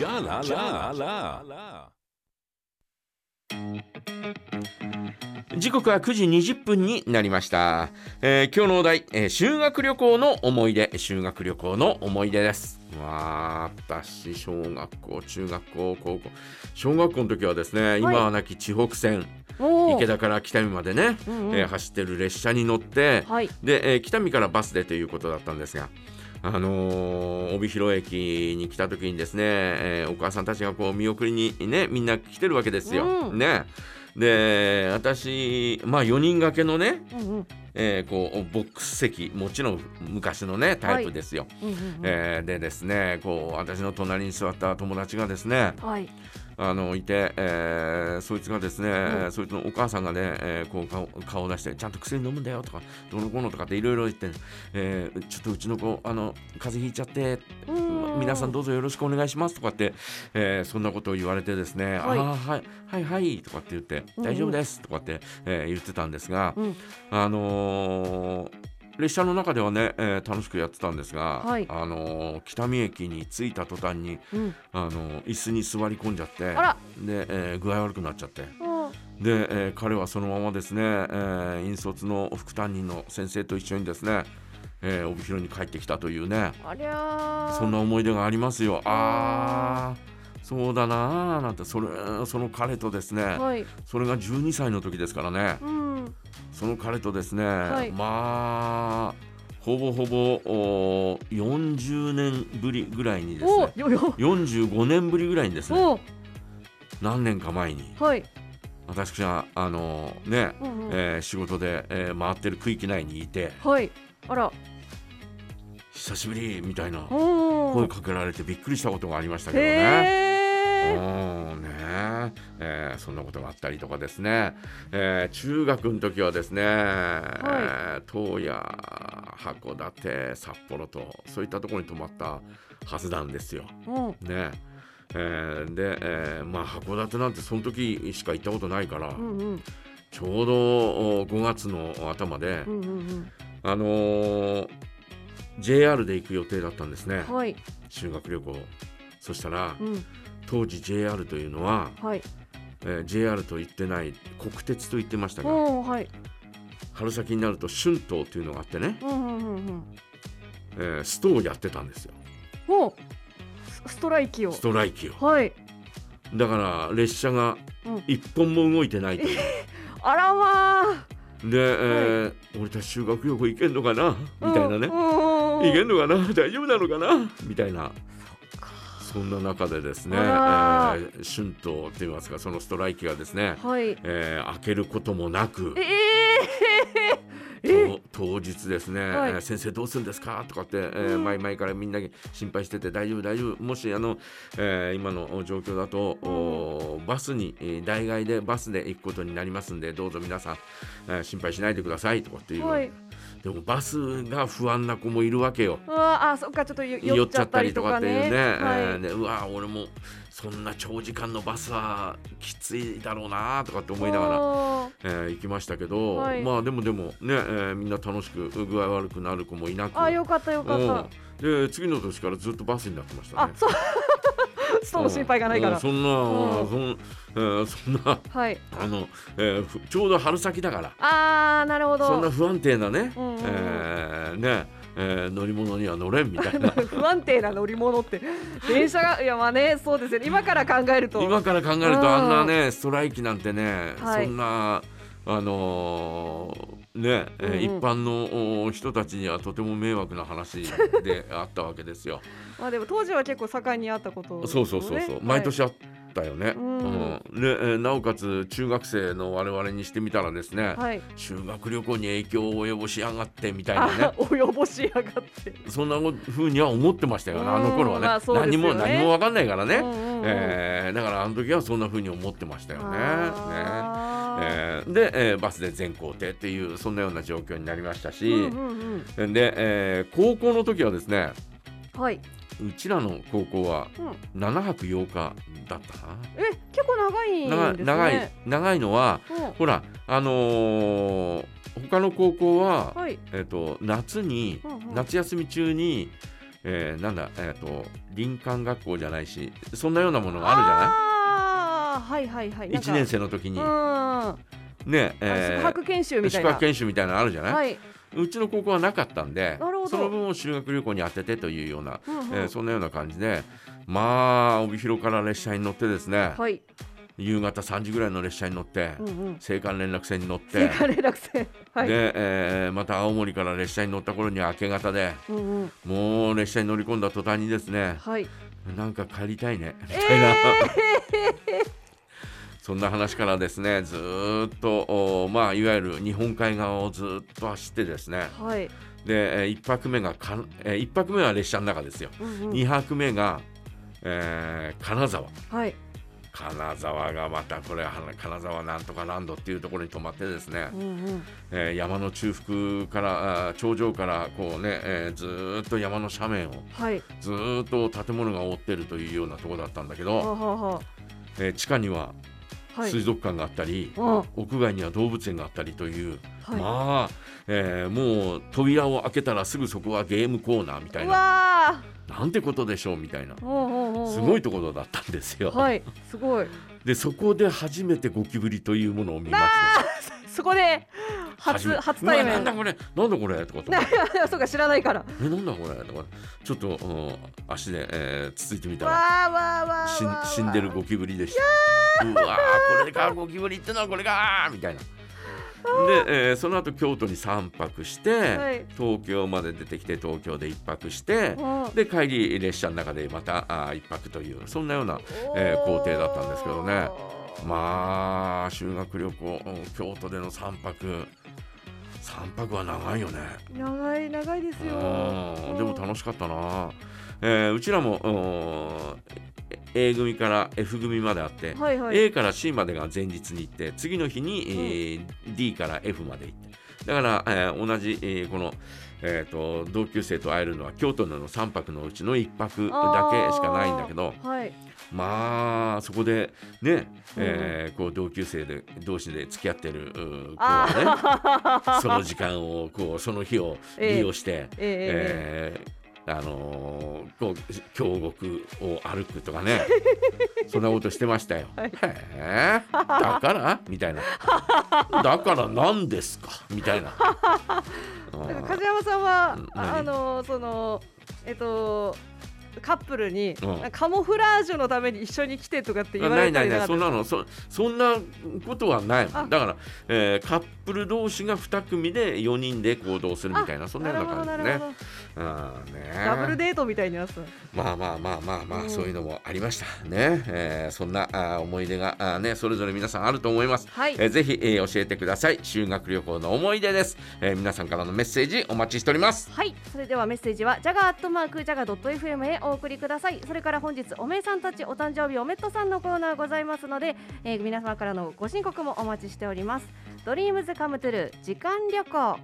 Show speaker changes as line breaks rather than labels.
じゃららら
時刻は9時20分になりました、えー今日のお題、えー修学旅行の思い出。修学旅行の思い出です。わあ私小学校中学校高校。小学校の時はですね、今はなき地北線池田から北見までね、
うんうん。
えー走ってる列車に乗って、
はい。
で、えー北見からバスでということだったんですが、あのー帯広駅に来た時にですね、えーお母さんたちがこう見送りにねみんな来てるわけですよ。
うん。
ね。で私まあ4人掛けのね、
うんうん。
えーこうボックス席もちろん昔のねタイプですよ。
うんうんうん。
えーでですねこう私の隣に座った友達がですね
はい
あのいて、えーそいつがですね、
うん。
そいつのお母さんがね、えーこう顔顔を出してちゃんと薬飲むんだよとかどうのこうのとかっていろいろ言って、えーちょっとうちの子あの風邪ひいちゃって
うん。
皆さんどうぞよろしくお願いしますとかって、えーそんなことを言われてですね、
はい
ああはいはいはいとかって言って
うんうん
大丈夫ですとかって、えー言ってたんですが、
うん。
あのー列車の中ではね、えー楽しくやってたんですが、
はい。
あのー北見駅に着いた途端に
うん。
あの椅子に座り込んじゃってで、えー具合悪くなっちゃって。
うん。
で、えー彼はそのままですね、えー引率の副担任の先生と一緒にですね、えー帯広に帰ってきたというね。そんな思い出がありますよ。あーそうだなーなんてそれその彼とですね、
はい。
それが12歳の時ですからね。
うん。
その彼とですね、
い。
まあほぼほぼお40年ぶりぐらいにですね
およよ。
45年ぶりぐらいにですね
お。
何年か前に
はい。
私があのね、
うんうん。
えー仕事で、えー回ってる区域内にいて
はい。あら。
久しぶりみたいな
お
声かけられてびっくりしたことがありましたけどね。ね。えーそんなことがあったりとかですね、えー中学の時はですね、えー東谷函館札幌とそういったところに泊まったはずなんですよ。
うん。
ね。えーで、えーまあ函館なんてその時しか行ったことないから、
うんうん。
ちょうどお5月の頭で、
うんうん
あのー JR で行く予定だったんですね。
うんはい。
修学旅行。そしたら
うん
当時 JR というのは、
はい。
えー JR と言ってない国鉄と言ってましたが
はい。
春先になると春闘というのがあってね、
うんうんうんうん。
えーストをやってたんですよ。
おー。スストライキを。
ストライキを。
はい。
だから列車が
うん。
一本も動いてないという、
あらまあ。
で、えー俺たち修学旅行行けんのかな？みたいなね、
うん。
行けんのかな？大丈夫なのかな？みたいなそんな中でですね、えー春闘といいますかそのストライキがですね、
はい。
えー開けることもなく
え ええ
と当日ですね、
はい。
えー先生どうするんですか？とかって、えー
うん。
前々からみんな心配してて大丈夫大丈夫。もしあの、えー今の状況だと、おバスに、えー代替でバスで行くことになりますんでどうぞ皆さん、えー心配しないでくださいとかっていう、
はい
でもバスが不安な子もいるわけよ。
うわあそっかちょっとよ
酔っちゃっ
たた
りとかっていうね、え
はい。
うわ俺もそんな長時間のバスはきついだろうなとかって思いながら、
ら
えー行きましたけど、
はい。
まあでもでもね、えーみんな楽しく具合悪くなる子もいなく。
あよかったよかった。
うん。で次の年からずっとバスになってましたね。
あそうストの心配がないから。
うん。そんな、
うん。
そんえーそんな
はい。
あの、えーふちょうど春先だから。
あーなるほど。
そんな不安定なね、
うんうんうん。
えーね、えー乗り物には乗れんみたいな。
不安定な乗り物って。電車がいやまあねそうですよね。今から考えると。
今から考える
うん。
とあんなねストライキなんてね、
はい。
そんなあのーね、えー
うんうん。
一般のお人たちにはとても迷惑な話で あったわけですよ。
まあでも当時は結構盛んにあったことね、
そうそうそうそう、毎年あったよね。
うん。
うん。で、えーなおかつ中学生の我々にしてみたらですね、
はい、はい
修学旅行に影響を及ぼしやがってみたいな
あ
ね。
及ぼしやがって。
そんなふうには思ってましたよね、あの頃はね,、
うんまあね。
何も何も分かんないからね、
うんうんうん
えーだからあの時はそんなふうに思ってましたよね。ねえーで、えーバスで全行程っていうそんなような状況になりましたし、
うんうんうん。
で、えー高校の時はですね
はい。う
ちらの高校は
うん。
7泊8日だったか
え結構長いね。
長長い長いのは
うん。
ほらあのー他の高校は、
はい。
えっと夏に、
うんうん。
夏休み中に、えーなんだ、えー、と林間学校じゃないしそんなようなものがあるじゃ
ああはいはいはい。
ない1年生の時に。ね、えー
宿泊研修みたい
宿
な
泊研修みたいなのあるじゃない、
はい、
うちの高校はなかったんでその分を修学旅行に当ててというような、
うんうん
えーそんなような感じでまあ帯広から列車に乗ってですね、
はい、
夕方3時ぐらいの列車に乗って、
うんうん、
青函連絡船に乗っ
追
て
加連絡船 はい、
で、えーまた青森から列車に乗った頃には明け方で
うんうん、
もう列車に乗り込んだ途端にですね
はい、
なんか帰りたいね。みたいな、そんな話からですねずーっとおまあいわゆる日本海側をずーっと走ってですね。
はい、
で、え1泊目がか、え1泊目は列車の中ですよ、
うんうん、
2泊目が、えー金沢。
はい、
金沢がまたこれは金沢なんとかランドっていうところに泊まってですね、
うんうん、
えー山の中腹から頂上からこうね、えーずーっと山の斜面を
はい、
ずーっと建物が覆ってるというようなところだったんだけ
はあ
ど、
はあは
えー地下には水族館があったり、
うん、は
屋外には動物園があったりという、
い、
まあ、えーもう扉を開けたらすぐそこはゲームコーナーみたいうな
わ
なんてことでしょうみたいな。すごいところだったんですよ。
はい、すごい。
でそこで初めてゴキブリというものを見まして
そこで初
め
初対面。
なんだこれ？なんだこれ？とか。と思って
そうか知らないから。
えなんだこれ？とか。ちょっと、うん足で、えーつついてみたら。
わーわーわー
死んでるゴキブリでした。うわーこれかゴキブリってのはこれかみたいな。で、えーその後京都に3泊して、
はい。
東京まで出てきて東京で1泊して
うん
で帰り列車の中でまたあ1泊というそんなようなえー工程だったんですけどね。まあ修学旅行うん京都での3泊3泊は長いよね。
長い長いですよ。
うんでも楽しかったな、えーうちらもうん A 組から F 組まであって、
はいはい。
A から C までが前日に行って次の日に、えー D から F まで行って。だから、えー同じ、えーこの、えー、と同級生と会えるのは京都での3泊のうちの1泊だけしかないんだけど
はい。
まあそこでね、えーこう同級生で同士で付き合ってる子はねその時間をこうその日を利用して、
え え
えーあのー京極を歩くとかね。そんなことしてましたよ。
はい。
へえ。だから？みたいな。だから何ですか？みたいな。う ん
なんか梶山さんは
うん
あのそのえっとカップルに、
うん。
カモフラージュのために一緒に来てとかって言わ
ないないない
れたりなかった
そんなのそそんなことはない。だから、えーカップル同士が2組で4人で行動するみたいなそんなような感じ
な
でね
るほどなるほ
うんね。
どダブルデートみたいになってた
まあまあまあまあまあ、
うん
そういうのもありましたね、えーそんなあー思い出があーねそれぞれ皆さんあると思います、
はい。
えーぜひ、えー教えてください。修学旅行の思い出です、えー皆さんからのメッセージお待ちしております。
はい。それではメッセージはジャガーアットマークジャガドット FM へお送りください。それから本日おめえさんたちお誕生日おめっとさんのコーナーございますので、えー皆様からのご申告もお待ちしております。ドリームズカムトゥル時間旅行。